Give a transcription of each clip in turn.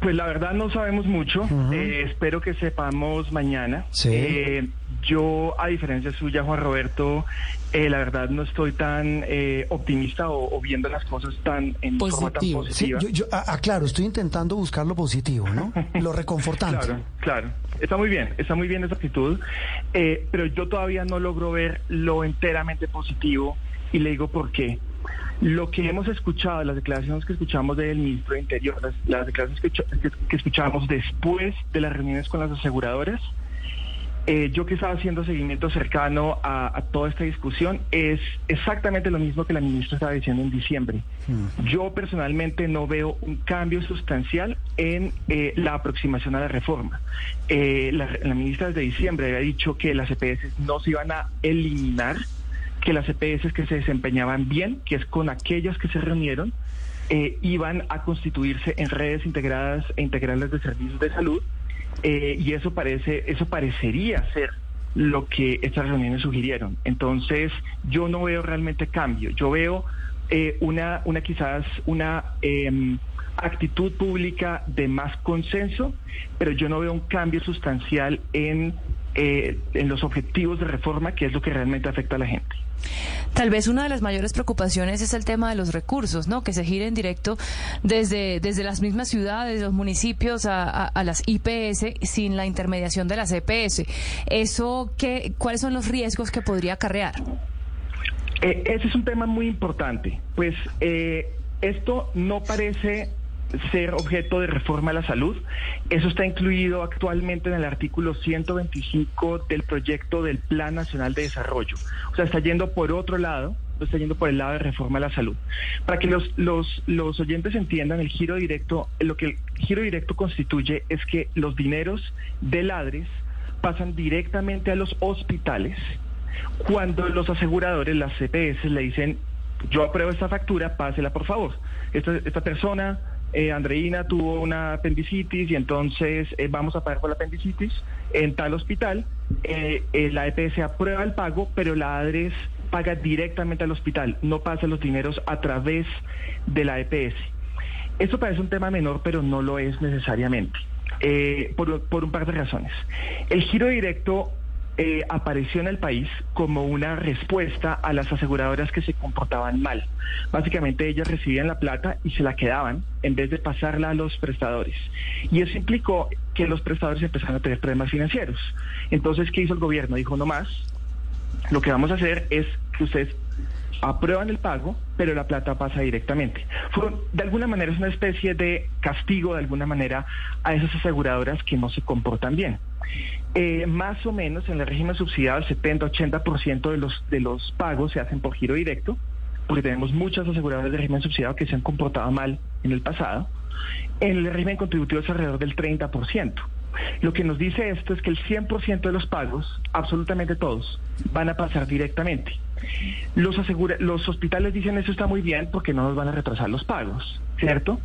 Pues la verdad no sabemos mucho. Eh, espero que sepamos mañana. Sí. Eh, yo, a diferencia suya, Juan Roberto, eh, la verdad no estoy tan eh, optimista o, o viendo las cosas tan en forma tan Positivo. Sí, positiva. yo, yo, ah, ah, claro, estoy intentando buscar lo positivo, ¿no? Lo reconfortante. Claro, claro. Está muy bien, está muy bien esa actitud, eh, pero yo todavía no logro ver lo enteramente positivo y le digo por qué. Lo que hemos escuchado, las declaraciones que escuchamos del ministro de Interior, las, las declaraciones que, escucha- que, que escuchábamos después de las reuniones con las aseguradoras, eh, yo que estaba haciendo seguimiento cercano a, a toda esta discusión, es exactamente lo mismo que la ministra estaba diciendo en diciembre. Yo personalmente no veo un cambio sustancial en eh, la aproximación a la reforma. Eh, la, la ministra desde diciembre había dicho que las EPS no se iban a eliminar, que las EPS que se desempeñaban bien, que es con aquellas que se reunieron, eh, iban a constituirse en redes integradas e integrales de servicios de salud eh, y eso parece eso parecería ser lo que estas reuniones sugirieron. Entonces, yo no veo realmente cambio. Yo veo eh, una, una quizás una em, actitud pública de más consenso, pero yo no veo un cambio sustancial en, eh, en los objetivos de reforma, que es lo que realmente afecta a la gente. Tal vez una de las mayores preocupaciones es el tema de los recursos, ¿no? Que se giren directo desde, desde las mismas ciudades, los municipios a, las IPS sin la intermediación de las EPS. Eso, ¿qué, ¿cuáles son los riesgos que podría acarrear? Eh, ese es un tema muy importante. Pues eh, esto no parece ser objeto de reforma a la salud. Eso está incluido actualmente en el artículo 125 del proyecto del Plan Nacional de Desarrollo. O sea, está yendo por otro lado, no está yendo por el lado de reforma a la salud. Para que los, los, los oyentes entiendan, el giro directo, lo que el giro directo constituye es que los dineros de ladres pasan directamente a los hospitales cuando los aseguradores, las CPS, le dicen, yo apruebo esta factura, pásela por favor. Esta, esta persona, eh, Andreina, tuvo una apendicitis y entonces eh, vamos a pagar por la apendicitis en tal hospital. Eh, eh, la EPS aprueba el pago, pero la ADRES paga directamente al hospital, no pasa los dineros a través de la EPS. Esto parece un tema menor, pero no lo es necesariamente, por un par de razones. El giro directo eh, apareció en el país como una respuesta a las aseguradoras que se comportaban mal. Básicamente ellas recibían la plata y se la quedaban en vez de pasarla a los prestadores. Y eso implicó que los prestadores empezaron a tener problemas financieros. Entonces, ¿qué hizo el gobierno? Dijo, no más, lo que vamos a hacer es que ustedes aprueban el pago, pero la plata pasa directamente. Fue, de alguna manera es una especie de castigo, de alguna manera, a esas aseguradoras que no se comportan bien. Eh, más o menos en el régimen subsidiado, el 70-80% de los, de los pagos se hacen por giro directo, porque tenemos muchas aseguradoras de régimen subsidiado que se han comportado mal en el pasado. En el régimen contributivo es alrededor del 30%. Lo que nos dice esto es que el 100% de los pagos, absolutamente todos, van a pasar directamente. Los, asegura los hospitales dicen eso está muy bien porque no nos van a retrasar los pagos, ¿cierto?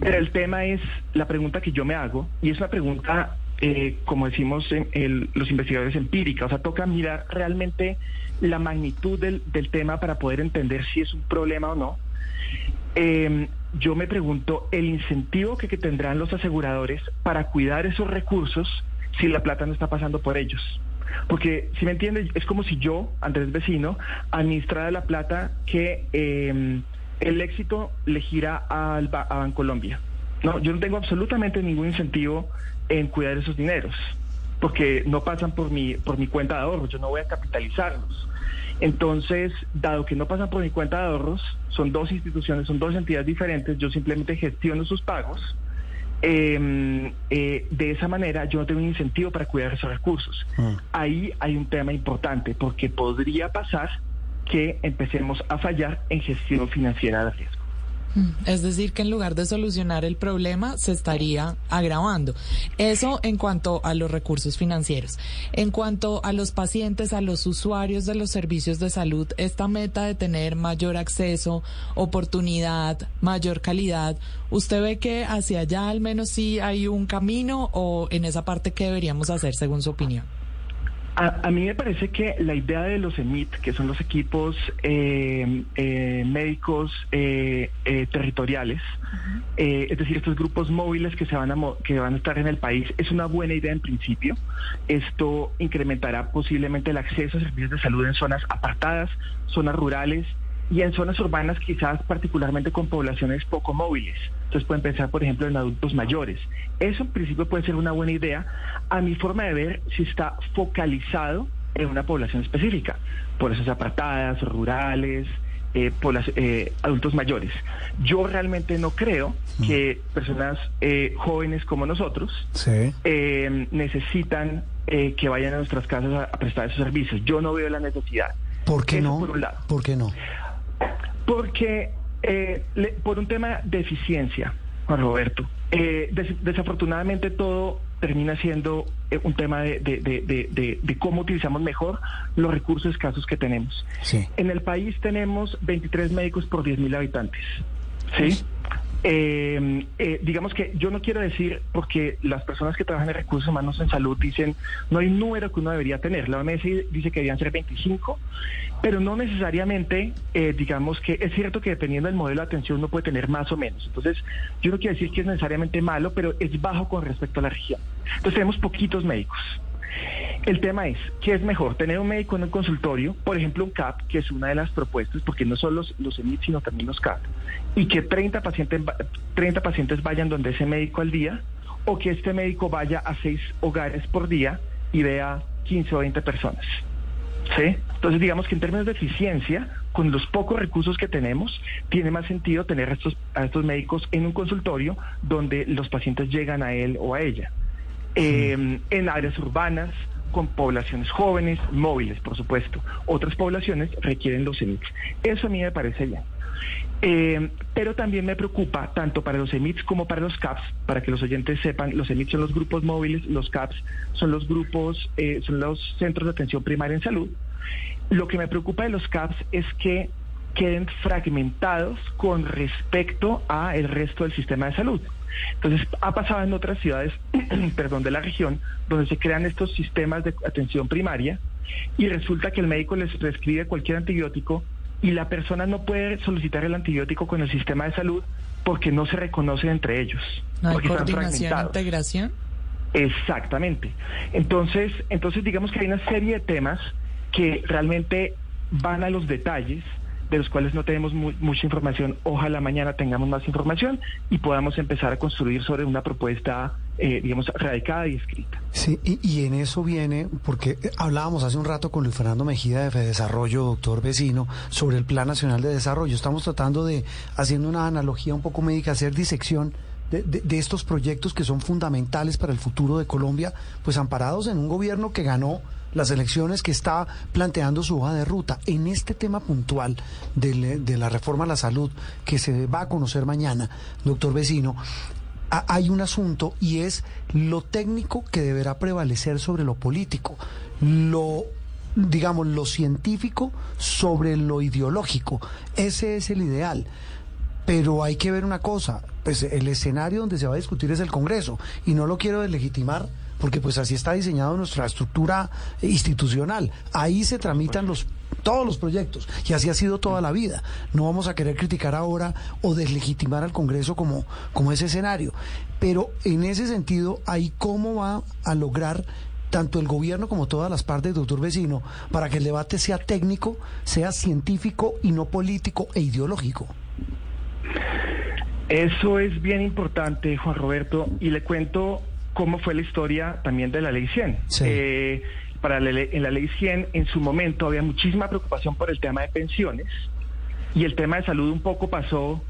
Pero el tema es la pregunta que yo me hago, y es una pregunta, eh, como decimos en el- los investigadores empírica, o sea, toca mirar realmente la magnitud del, del tema para poder entender si es un problema o no. Eh, yo me pregunto el incentivo que, tendrán los aseguradores para cuidar esos recursos si la plata no está pasando por ellos. Porque, si me entiendes, es como si yo, Andrés Vecino, administrara la plata que eh, el éxito le gira al, a Bancolombia. No, yo no tengo absolutamente ningún incentivo en cuidar esos dineros, porque no pasan por mi, por mi cuenta de ahorros, yo no voy a capitalizarlos. Entonces, dado que no pasan por mi cuenta de ahorros, son dos instituciones, son dos entidades diferentes, yo simplemente gestiono sus pagos. Eh, eh, de esa manera yo no tengo un incentivo para cuidar esos recursos. Ahí hay un tema importante porque podría pasar que empecemos a fallar en gestión financiera de riesgo. Es decir, que en lugar de solucionar el problema, se estaría agravando. Eso en cuanto a los recursos financieros. En cuanto a los pacientes, a los usuarios de los servicios de salud, esta meta de tener mayor acceso, oportunidad, mayor calidad, ¿usted ve que hacia allá al menos sí hay un camino o en esa parte qué deberíamos hacer según su opinión? A, mí me parece que la idea de los EMIT, que son los equipos eh, eh, médicos eh, territoriales, es decir, estos grupos móviles que, se van a, que van a estar en el país, es una buena idea en principio. Esto incrementará posiblemente el acceso a servicios de salud en zonas apartadas, zonas rurales y en zonas urbanas quizás particularmente con poblaciones poco móviles. Entonces pueden pensar, por ejemplo, en adultos mayores. Eso en principio puede ser una buena idea. A mi forma de ver, si está focalizado en una población específica, poblaciones apartadas, rurales, eh, eh, adultos mayores. Yo realmente no creo mm. que personas eh, jóvenes como nosotros eh, necesitan que vayan a nuestras casas a, prestar esos servicios. Yo no veo la necesidad. ¿Por qué no? Por, un lado. ¿Por qué no? Porque eh, por un tema de eficiencia, Juan Roberto. Eh, desafortunadamente todo termina siendo eh, un tema de, cómo utilizamos mejor los recursos escasos que tenemos. En el país tenemos 23 médicos por 10.000 habitantes. ¿sí? Eh, eh, digamos que yo no quiero decir, porque las personas que trabajan en recursos humanos en salud dicen, no hay número que uno debería tener. La OMS dice que deberían ser 25, pero no necesariamente, eh, digamos que es cierto que dependiendo del modelo de atención uno puede tener más o menos. Entonces, yo no quiero decir que es necesariamente malo, pero es bajo con respecto a la región. Entonces, tenemos poquitos médicos. El tema es, ¿qué es mejor? Tener un médico en un consultorio, por ejemplo un CAP, que es una de las propuestas, porque no solo los, los EMIT, sino también los CAP, y que 30 pacientes, 30 pacientes vayan donde ese médico al día, o que este médico vaya a seis hogares por día y vea 15 o 20 personas. ¿Sí? Entonces, digamos que en términos de eficiencia, con los pocos recursos que tenemos, tiene más sentido tener estos, a estos médicos en un consultorio donde los pacientes llegan a él o a ella. Eh, en áreas urbanas, con poblaciones jóvenes, móviles, por supuesto. Otras poblaciones requieren los EMITs. Eso a mí me parece bien. Eh, pero también me preocupa, tanto para los EMITs como para los CAPS, para que los oyentes sepan, los EMITs son los grupos móviles, los CAPS son los grupos, eh, son los centros de atención primaria en salud. Lo que me preocupa de los CAPS es que queden fragmentados con respecto a el resto del sistema de salud. Entonces, ha pasado en otras ciudades, perdón, de la región, donde se crean estos sistemas de atención primaria y resulta que el médico les prescribe cualquier antibiótico y la persona no puede solicitar el antibiótico con el sistema de salud porque no se reconoce entre ellos. ¿No hay coordinación e integración? Exactamente. Entonces, entonces digamos que hay una serie de temas que realmente van a los detalles de los cuales no tenemos mucha información. Ojalá mañana tengamos más información y podamos empezar a construir sobre una propuesta, eh, digamos, radicada y escrita. Sí, y, en eso viene, porque hablábamos hace un rato con Luis Fernando Mejía de Fedesarrollo, doctor vecino, sobre el Plan Nacional de Desarrollo. Estamos tratando de, haciendo una analogía un poco médica, hacer disección de, estos proyectos que son fundamentales para el futuro de Colombia, pues amparados en un gobierno que ganó las elecciones, que está planteando su hoja de ruta. En este tema puntual de, la reforma a la salud que se va a conocer mañana, doctor vecino, hay un asunto y es lo técnico que deberá prevalecer sobre lo político, lo digamos lo científico sobre lo ideológico. Ese es el ideal. Pero hay que ver una cosa, pues el escenario donde se va a discutir es el Congreso y no lo quiero deslegitimar porque pues así está diseñado nuestra estructura institucional. Ahí se tramitan los todos los proyectos y así ha sido toda la vida. No vamos a querer criticar ahora o deslegitimar al Congreso como, como ese escenario. Pero en ese sentido, ahí cómo va a lograr tanto el gobierno como todas las partes, doctor vecino, para que el debate sea técnico, sea científico y no político e ideológico. Eso es bien importante, Juan Roberto, y le cuento cómo fue la historia también de la ley 100. Eh, para en la ley 100, en su momento había muchísima preocupación por el tema de pensiones y el tema de salud un poco pasó,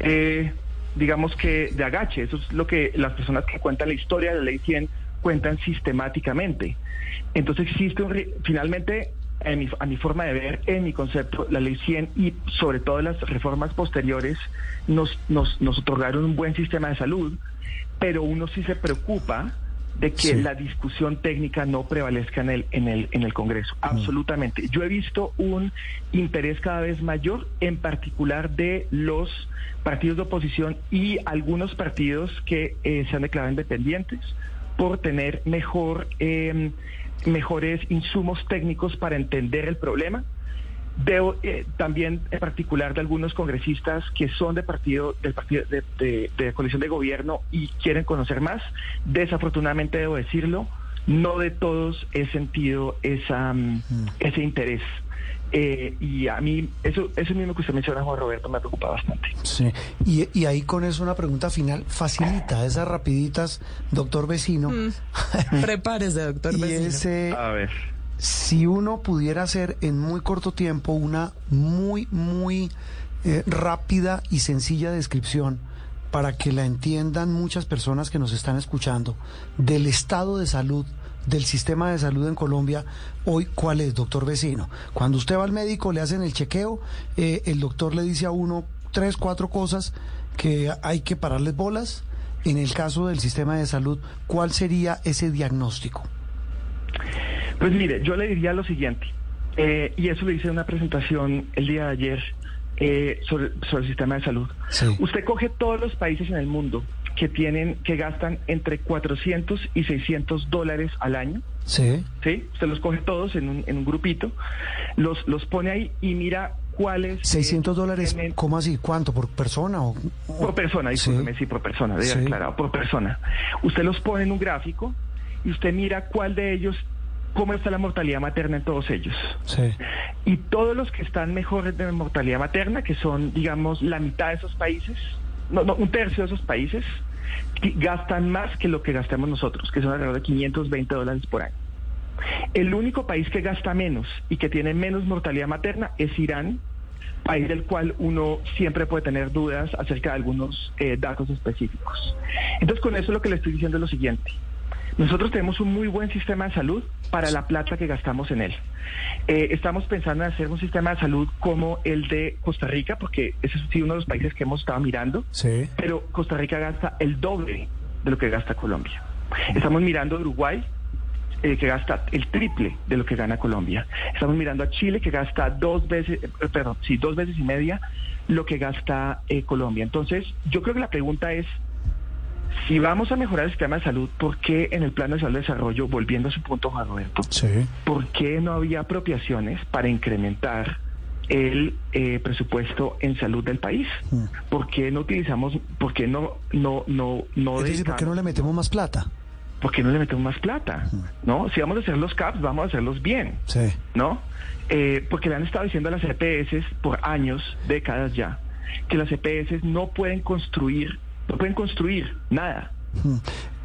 eh, digamos que de agache. Eso es lo que las personas que cuentan la historia de la ley 100 cuentan sistemáticamente. Entonces existe un, finalmente a mi forma de ver, en mi concepto, la ley 100 y sobre todo las reformas posteriores nos, nos, nos otorgaron un buen sistema de salud, pero uno sí se preocupa de que la discusión técnica no prevalezca en el, en el, en el Congreso. Mm. Absolutamente. Yo he visto un interés cada vez mayor, en particular de los partidos de oposición y algunos partidos que eh, se han declarado independientes por tener mejor... Eh, mejores insumos técnicos para entender el problema. Veo eh, también en particular de algunos congresistas que son de partido del partido de, de, coalición de gobierno y quieren conocer más. Desafortunadamente debo decirlo, no de todos he sentido esa, mm, ese interés. Eh, y a mí, eso, eso mismo que usted menciona, Juan Roberto, me preocupa bastante. Sí, y, y ahí con eso una pregunta final, facilita esas rapiditas, doctor vecino. Mm. Prepárese, doctor vecino. a ver. Si uno pudiera hacer en muy corto tiempo una muy, muy eh, rápida y sencilla descripción para que la entiendan muchas personas que nos están escuchando del estado de salud del sistema de salud en Colombia hoy, ¿cuál es, doctor vecino? Cuando usted va al médico, le hacen el chequeo, eh, el doctor le dice a uno tres, cuatro cosas que hay que pararles bolas. En el caso del sistema de salud, ¿cuál sería ese diagnóstico? Pues mire, yo le diría lo siguiente, eh, y eso lo hice en una presentación el día de ayer eh, sobre, el sistema de salud. Usted coge todos los países en el mundo que tienen, que gastan entre 400 y 600 dólares al año. Sí. Sí, usted los coge todos en un, en un grupito, los, los pone ahí y mira cuáles... 600 dólares, ¿cómo así? ¿Cuánto? ¿Por persona? O, Por persona, discúlpeme, sí, por persona, sí. aclarado, por persona. Usted los pone en un gráfico y usted mira cuál de ellos cómo está la mortalidad materna en todos ellos. Sí. Y todos los que están mejores de mortalidad materna, que son, digamos, la mitad de esos países, no, no, un tercio de esos países gastan más que lo que gastamos nosotros, que son alrededor de 520 dólares por año. El único país que gasta menos y que tiene menos mortalidad materna es Irán, país del cual uno siempre puede tener dudas acerca de algunos eh, datos específicos. Entonces, con eso lo que le estoy diciendo es lo siguiente. Nosotros tenemos un muy buen sistema de salud para la plata que gastamos en él. Eh, estamos pensando en hacer un sistema de salud como el de Costa Rica, porque ese es uno de los países que hemos estado mirando, sí. pero Costa Rica gasta el doble de lo que gasta Colombia. Estamos mirando a Uruguay, eh, que gasta el triple de lo que gana Colombia. Estamos mirando a Chile, que gasta dos veces, eh, perdón, sí, dos veces y media lo que gasta Colombia. Entonces, yo creo que la pregunta es, si vamos a mejorar el sistema de salud, ¿por qué en el Plan Nacional de Desarrollo, volviendo a su punto, Juan Roberto, ¿por qué no había apropiaciones para incrementar el eh, presupuesto en salud del país? Mm. ¿Por qué no utilizamos, por qué no, no, no, no? ¿por qué no le metemos más plata? ¿Por qué no le metemos más plata? Mm. ¿No? Si vamos a hacer los CAPS, vamos a hacerlos bien. Sí. ¿No? Eh, porque le han estado diciendo a las EPS por años, décadas ya, que las EPS no pueden construir no pueden construir nada hmm.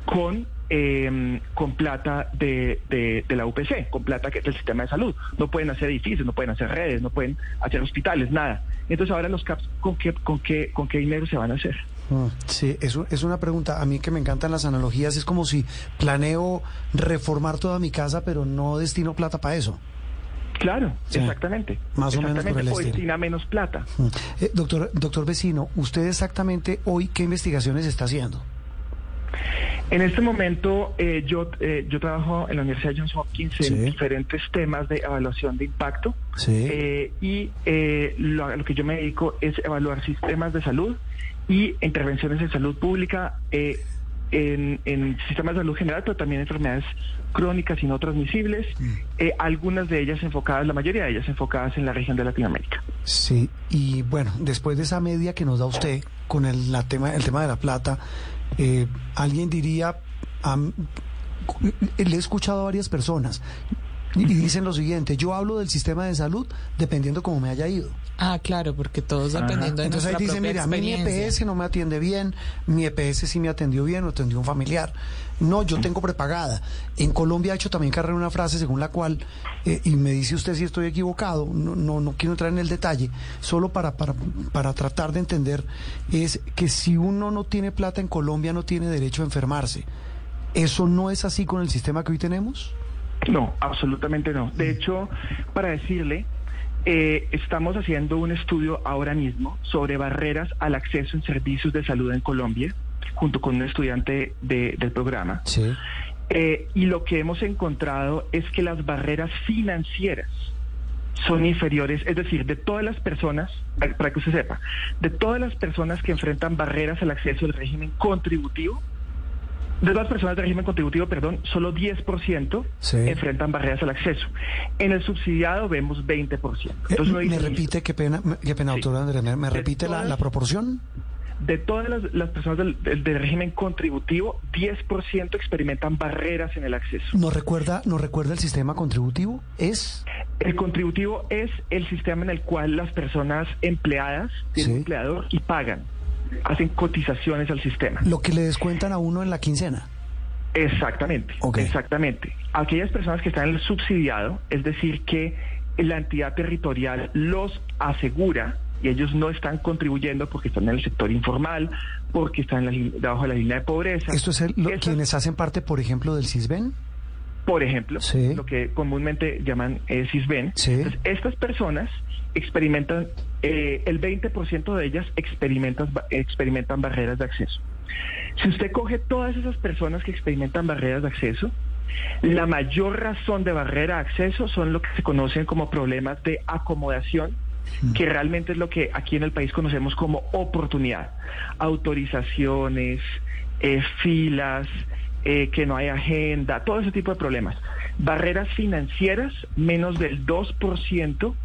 con em, con plata de, de, la UPC, con plata que es del sistema de salud. No pueden hacer edificios, no pueden hacer redes, no pueden hacer hospitales, nada. Entonces ahora los CAPS, ¿con qué, con qué, con qué dinero se van a hacer? Hmm. Sí, eso es una pregunta. A mí que me encantan las analogías, es como si planeo reformar toda mi casa, pero no destino plata para eso. Claro, exactamente. Más o menos por el o destina menos plata. Mm. Eh, doctor, doctor Vecino, ¿usted exactamente hoy qué investigaciones está haciendo? En este momento eh, yo, eh, yo trabajo en la Universidad Johns Hopkins en diferentes temas de evaluación de impacto sí. y lo, lo, que yo me dedico es evaluar sistemas de salud y intervenciones en salud pública en, en sistemas de salud general, pero también enfermedades crónicas y no transmisibles, mm. eh, algunas de ellas enfocadas, la mayoría de ellas enfocadas en la región de Latinoamérica. Sí, y bueno, después de esa media que nos da usted con el, la tema, el tema de la plata, eh, alguien diría, le he escuchado a varias personas, y dicen lo siguiente, yo hablo del sistema de salud dependiendo cómo me haya ido. Ah, claro, porque todos dependiendo de Entonces ahí dicen, mira, mi EPS no me atiende bien, mi EPS sí me atendió bien o atendió un familiar. No, yo tengo prepagada. En Colombia ha hecho también carrera una frase según la cual, eh, y me dice usted si estoy equivocado, no, no, no quiero entrar en el detalle, solo para, para, para tratar de entender, es que si uno no tiene plata en Colombia no tiene derecho a enfermarse. ¿Eso no es así con el sistema que hoy tenemos? No, absolutamente no. De hecho, para decirle, eh, estamos haciendo un estudio ahora mismo sobre barreras al acceso en servicios de salud en Colombia, junto con un estudiante del programa. Sí. Eh, y lo que hemos encontrado es que las barreras financieras son inferiores, es decir, de todas las personas, para que usted sepa, de todas las personas que enfrentan barreras al acceso al régimen contributivo, De las personas de régimen contributivo, perdón, solo 10% enfrentan barreras al acceso. En el subsidiado vemos 20%. Entonces, ¿Me repite, qué pena, qué pena doctora Andrés, ¿me, repite la, proporción? De todas las, personas del, régimen contributivo, 10% experimentan barreras en el acceso. ¿No recuerda, ¿No recuerda el sistema contributivo? ¿Es? El contributivo es el sistema en el cual las personas empleadas tienen empleador y pagan hacen cotizaciones al sistema. Lo que le descuentan a uno en la quincena. Exactamente, exactamente. Aquellas personas que están en el subsidiado, es decir, que la entidad territorial los asegura y ellos no están contribuyendo porque están en el sector informal, porque están debajo de la línea de pobreza. ¿Esto es lo, quienes hacen parte, por ejemplo, del CISBEN? Por ejemplo, lo que comúnmente llaman eh, CISBEN. estas personas experimentan, eh, el 20% de ellas experimentan, experimentan barreras de acceso. Si usted coge todas esas personas que experimentan barreras de acceso, la mayor razón de barrera de acceso son lo que se conocen como problemas de acomodación, mm. que realmente es lo que aquí en el país conocemos como oportunidad. Autorizaciones, eh, filas, eh, que no hay agenda, todo ese tipo de problemas. Barreras financieras, menos del 2%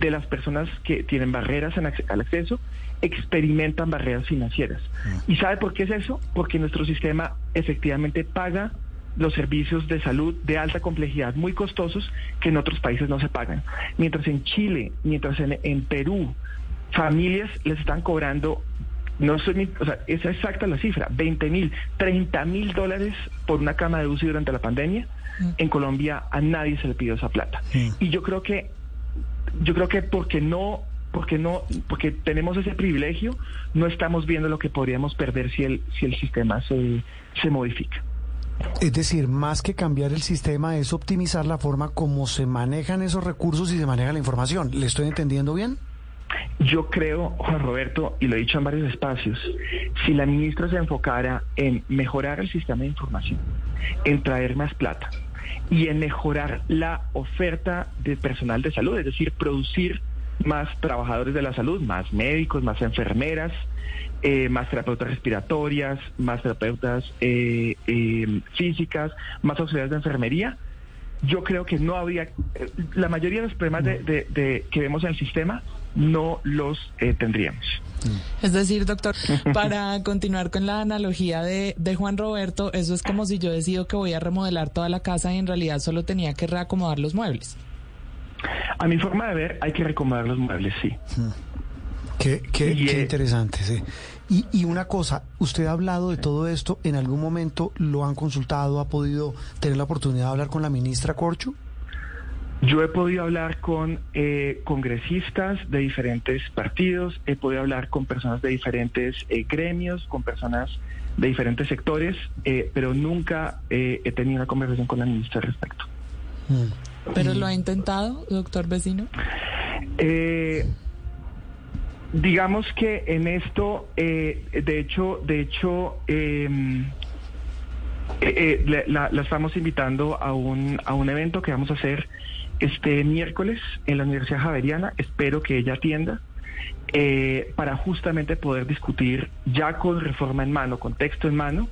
de las personas que tienen barreras al acceso experimentan barreras financieras. Ah. ¿Y sabe por qué es eso? Porque nuestro sistema efectivamente paga los servicios de salud de alta complejidad muy costosos que en otros países no se pagan. Mientras en Chile, mientras en, Perú, familias les están cobrando no soy, o sea, es exacta la cifra, 20 mil, 30 mil dólares por una cama de UCI durante la pandemia. Mm. En Colombia a nadie se le pidió esa plata. Y yo creo que yo creo que porque no porque no porque tenemos ese privilegio no estamos viendo lo que podríamos perder si el si el sistema se, se modifica es decir, más que cambiar el sistema es optimizar la forma como se manejan esos recursos y se maneja la información. ¿Le estoy entendiendo bien? Yo creo, Juan Roberto, y lo he dicho en varios espacios, si la ministra se enfocara en mejorar el sistema de información, en traer más plata, y en mejorar la oferta de personal de salud, es decir, producir más trabajadores de la salud, más médicos, más enfermeras, eh, más terapeutas respiratorias, más terapeutas eh, eh, físicas, más auxiliares de enfermería. Yo creo que no habría, la mayoría de los problemas de, que vemos en el sistema no los tendríamos. Es decir, doctor, para continuar con la analogía de, Juan Roberto, eso es como si yo decido que voy a remodelar toda la casa y en realidad solo tenía que reacomodar los muebles. A mi forma de ver, hay que reacomodar los muebles, sí. Qué, qué, qué interesante, sí. Y, y, una cosa, usted ha hablado de todo esto, ¿en algún momento lo han consultado, ha podido tener la oportunidad de hablar con la ministra Corcho? Yo he podido hablar con eh, congresistas de diferentes partidos, he podido hablar con personas de diferentes eh, gremios, con personas de diferentes sectores, eh, pero nunca he tenido una conversación con la ministra al respecto. Mm. ¿Pero lo ha intentado, doctor vecino? digamos que en esto, de hecho, de hecho, em, la, la, estamos invitando a un, a un evento que vamos a hacer este miércoles en la Universidad Javeriana. Espero que ella atienda. Eh, para justamente poder discutir ya con reforma en mano, con texto en mano,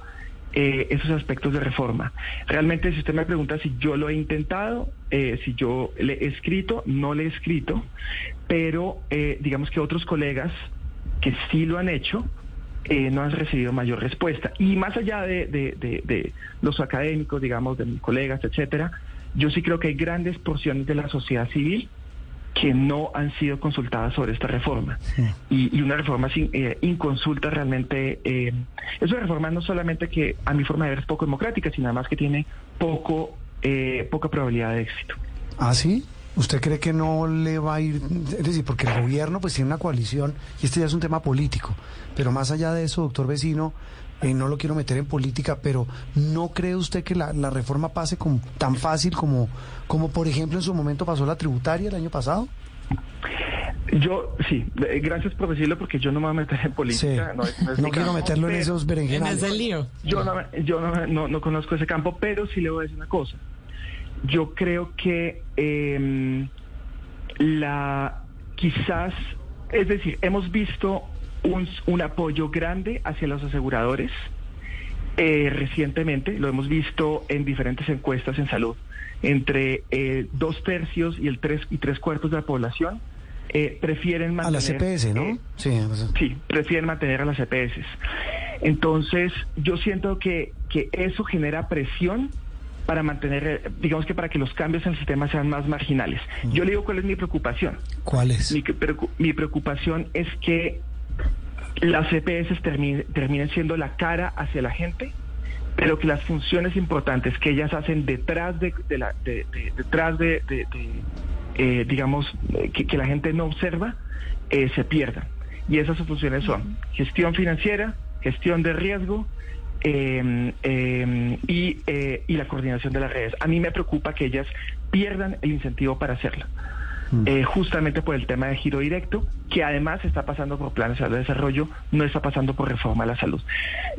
eh, esos aspectos de reforma. Realmente, si usted me pregunta si yo lo he intentado, eh, si yo le he escrito, no le he escrito, pero digamos que otros colegas que sí lo han hecho, no han recibido mayor respuesta. Y más allá de, de los académicos, digamos, de mis colegas, etcétera, yo sí creo que hay grandes porciones de la sociedad civil que no han sido consultadas sobre esta reforma. Y, una reforma sin eh, inconsulta realmente eh, es una reforma no solamente que a mi forma de ver es poco democrática, sino además que tiene poco eh, poca probabilidad de éxito. ¿Ah, sí? ¿Usted cree que no le va a ir? Es decir, porque el gobierno pues tiene una coalición y este ya es un tema político. Pero más allá de eso, doctor vecino, eh, no lo quiero meter en política, pero ¿no cree usted que la, reforma pase con, tan fácil como, como, por ejemplo, en su momento pasó la tributaria el año pasado? Yo, sí, eh, gracias por decirlo porque yo no me voy a meter en política. No, quiero meterlo en esos berenjenales. En ese lío. Yo, no, yo no, no, conozco ese campo, pero sí le voy a decir una cosa. Yo creo que eh, la quizás, es decir, hemos visto un, apoyo grande hacia los aseguradores Eh, recientemente, lo hemos visto en diferentes encuestas en salud, entre eh, dos tercios y el tres y tres cuartos de la población eh, prefieren mantener... A las CPS, ¿no? sí, sí, prefieren mantener a las CPS. Entonces, yo siento que, que eso genera presión para mantener, digamos que para que los cambios en el sistema sean más marginales. Yo le digo cuál es mi preocupación. ¿Cuál es? Mi, mi preocupación es que las EPS terminen, siendo la cara hacia la gente, pero que las funciones importantes que ellas hacen detrás de, la, detrás de, eh, digamos, que, la gente no observa, eh, se pierdan. Y esas funciones son gestión financiera, gestión de riesgo, em, em, y, eh, y, la coordinación de las redes. A mí me preocupa que ellas pierdan el incentivo para hacerla. Mm. Eh, justamente por el tema de giro directo, que además está pasando por planes de desarrollo, no está pasando por reforma a la salud.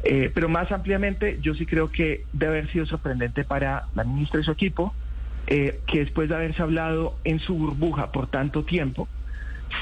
Eh, pero más ampliamente, yo sí creo que debe haber sido sorprendente para la ministra y su equipo, eh, que después de haberse hablado en su burbuja por tanto tiempo,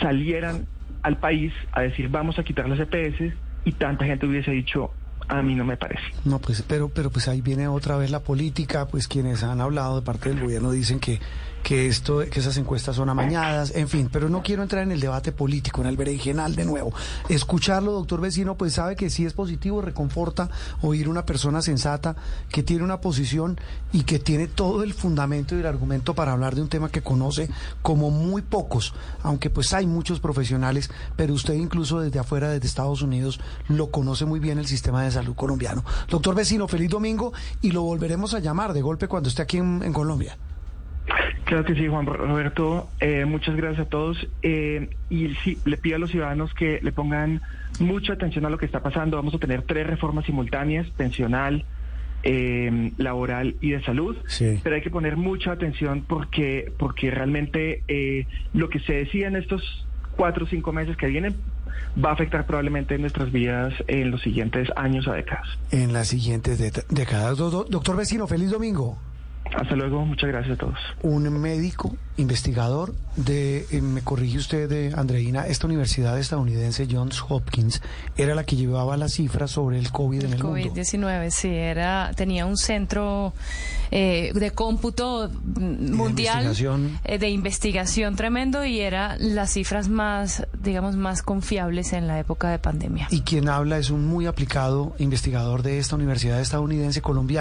salieran al país a decir vamos a quitar las EPS y tanta gente hubiese dicho a mí no me parece. No, pues, pero, pero pues ahí viene otra vez la política, pues quienes han hablado de parte del gobierno dicen que que esto, que esas encuestas son amañadas, en fin, pero no quiero entrar en el debate político, en el berenjenal de nuevo. Escucharlo, doctor vecino, pues sabe que sí es positivo, reconforta oír una persona sensata que tiene una posición y que tiene todo el fundamento y el argumento para hablar de un tema que conoce como muy pocos, aunque pues hay muchos profesionales, pero usted incluso desde afuera, desde Estados Unidos, lo conoce muy bien el sistema de salud colombiano. Doctor vecino, feliz domingo y lo volveremos a llamar de golpe cuando esté aquí en Colombia. Claro que sí, Juan Roberto. Eh, muchas gracias a todos. Eh, y sí, le pido a los ciudadanos que le pongan mucha atención a lo que está pasando. Vamos a tener tres reformas simultáneas, pensional, eh, laboral y de salud. Pero hay que poner mucha atención porque, porque realmente lo que se decía en estos cuatro o cinco meses que vienen va a afectar probablemente nuestras vidas en los siguientes años o décadas. En las siguientes décadas. Doctor Vecino, feliz domingo. Hasta luego, muchas gracias a todos. Un médico investigador de, eh, me corrige usted, de Andreina, esta universidad estadounidense Johns Hopkins era la que llevaba las cifras sobre el COVID en el, COVID mundo. COVID-19, sí, era, tenía un centro eh, de cómputo mundial eh, de investigación tremendo y era las cifras más, digamos, más confiables en la época de pandemia. Y quien habla es un muy aplicado investigador de esta universidad estadounidense colombiana.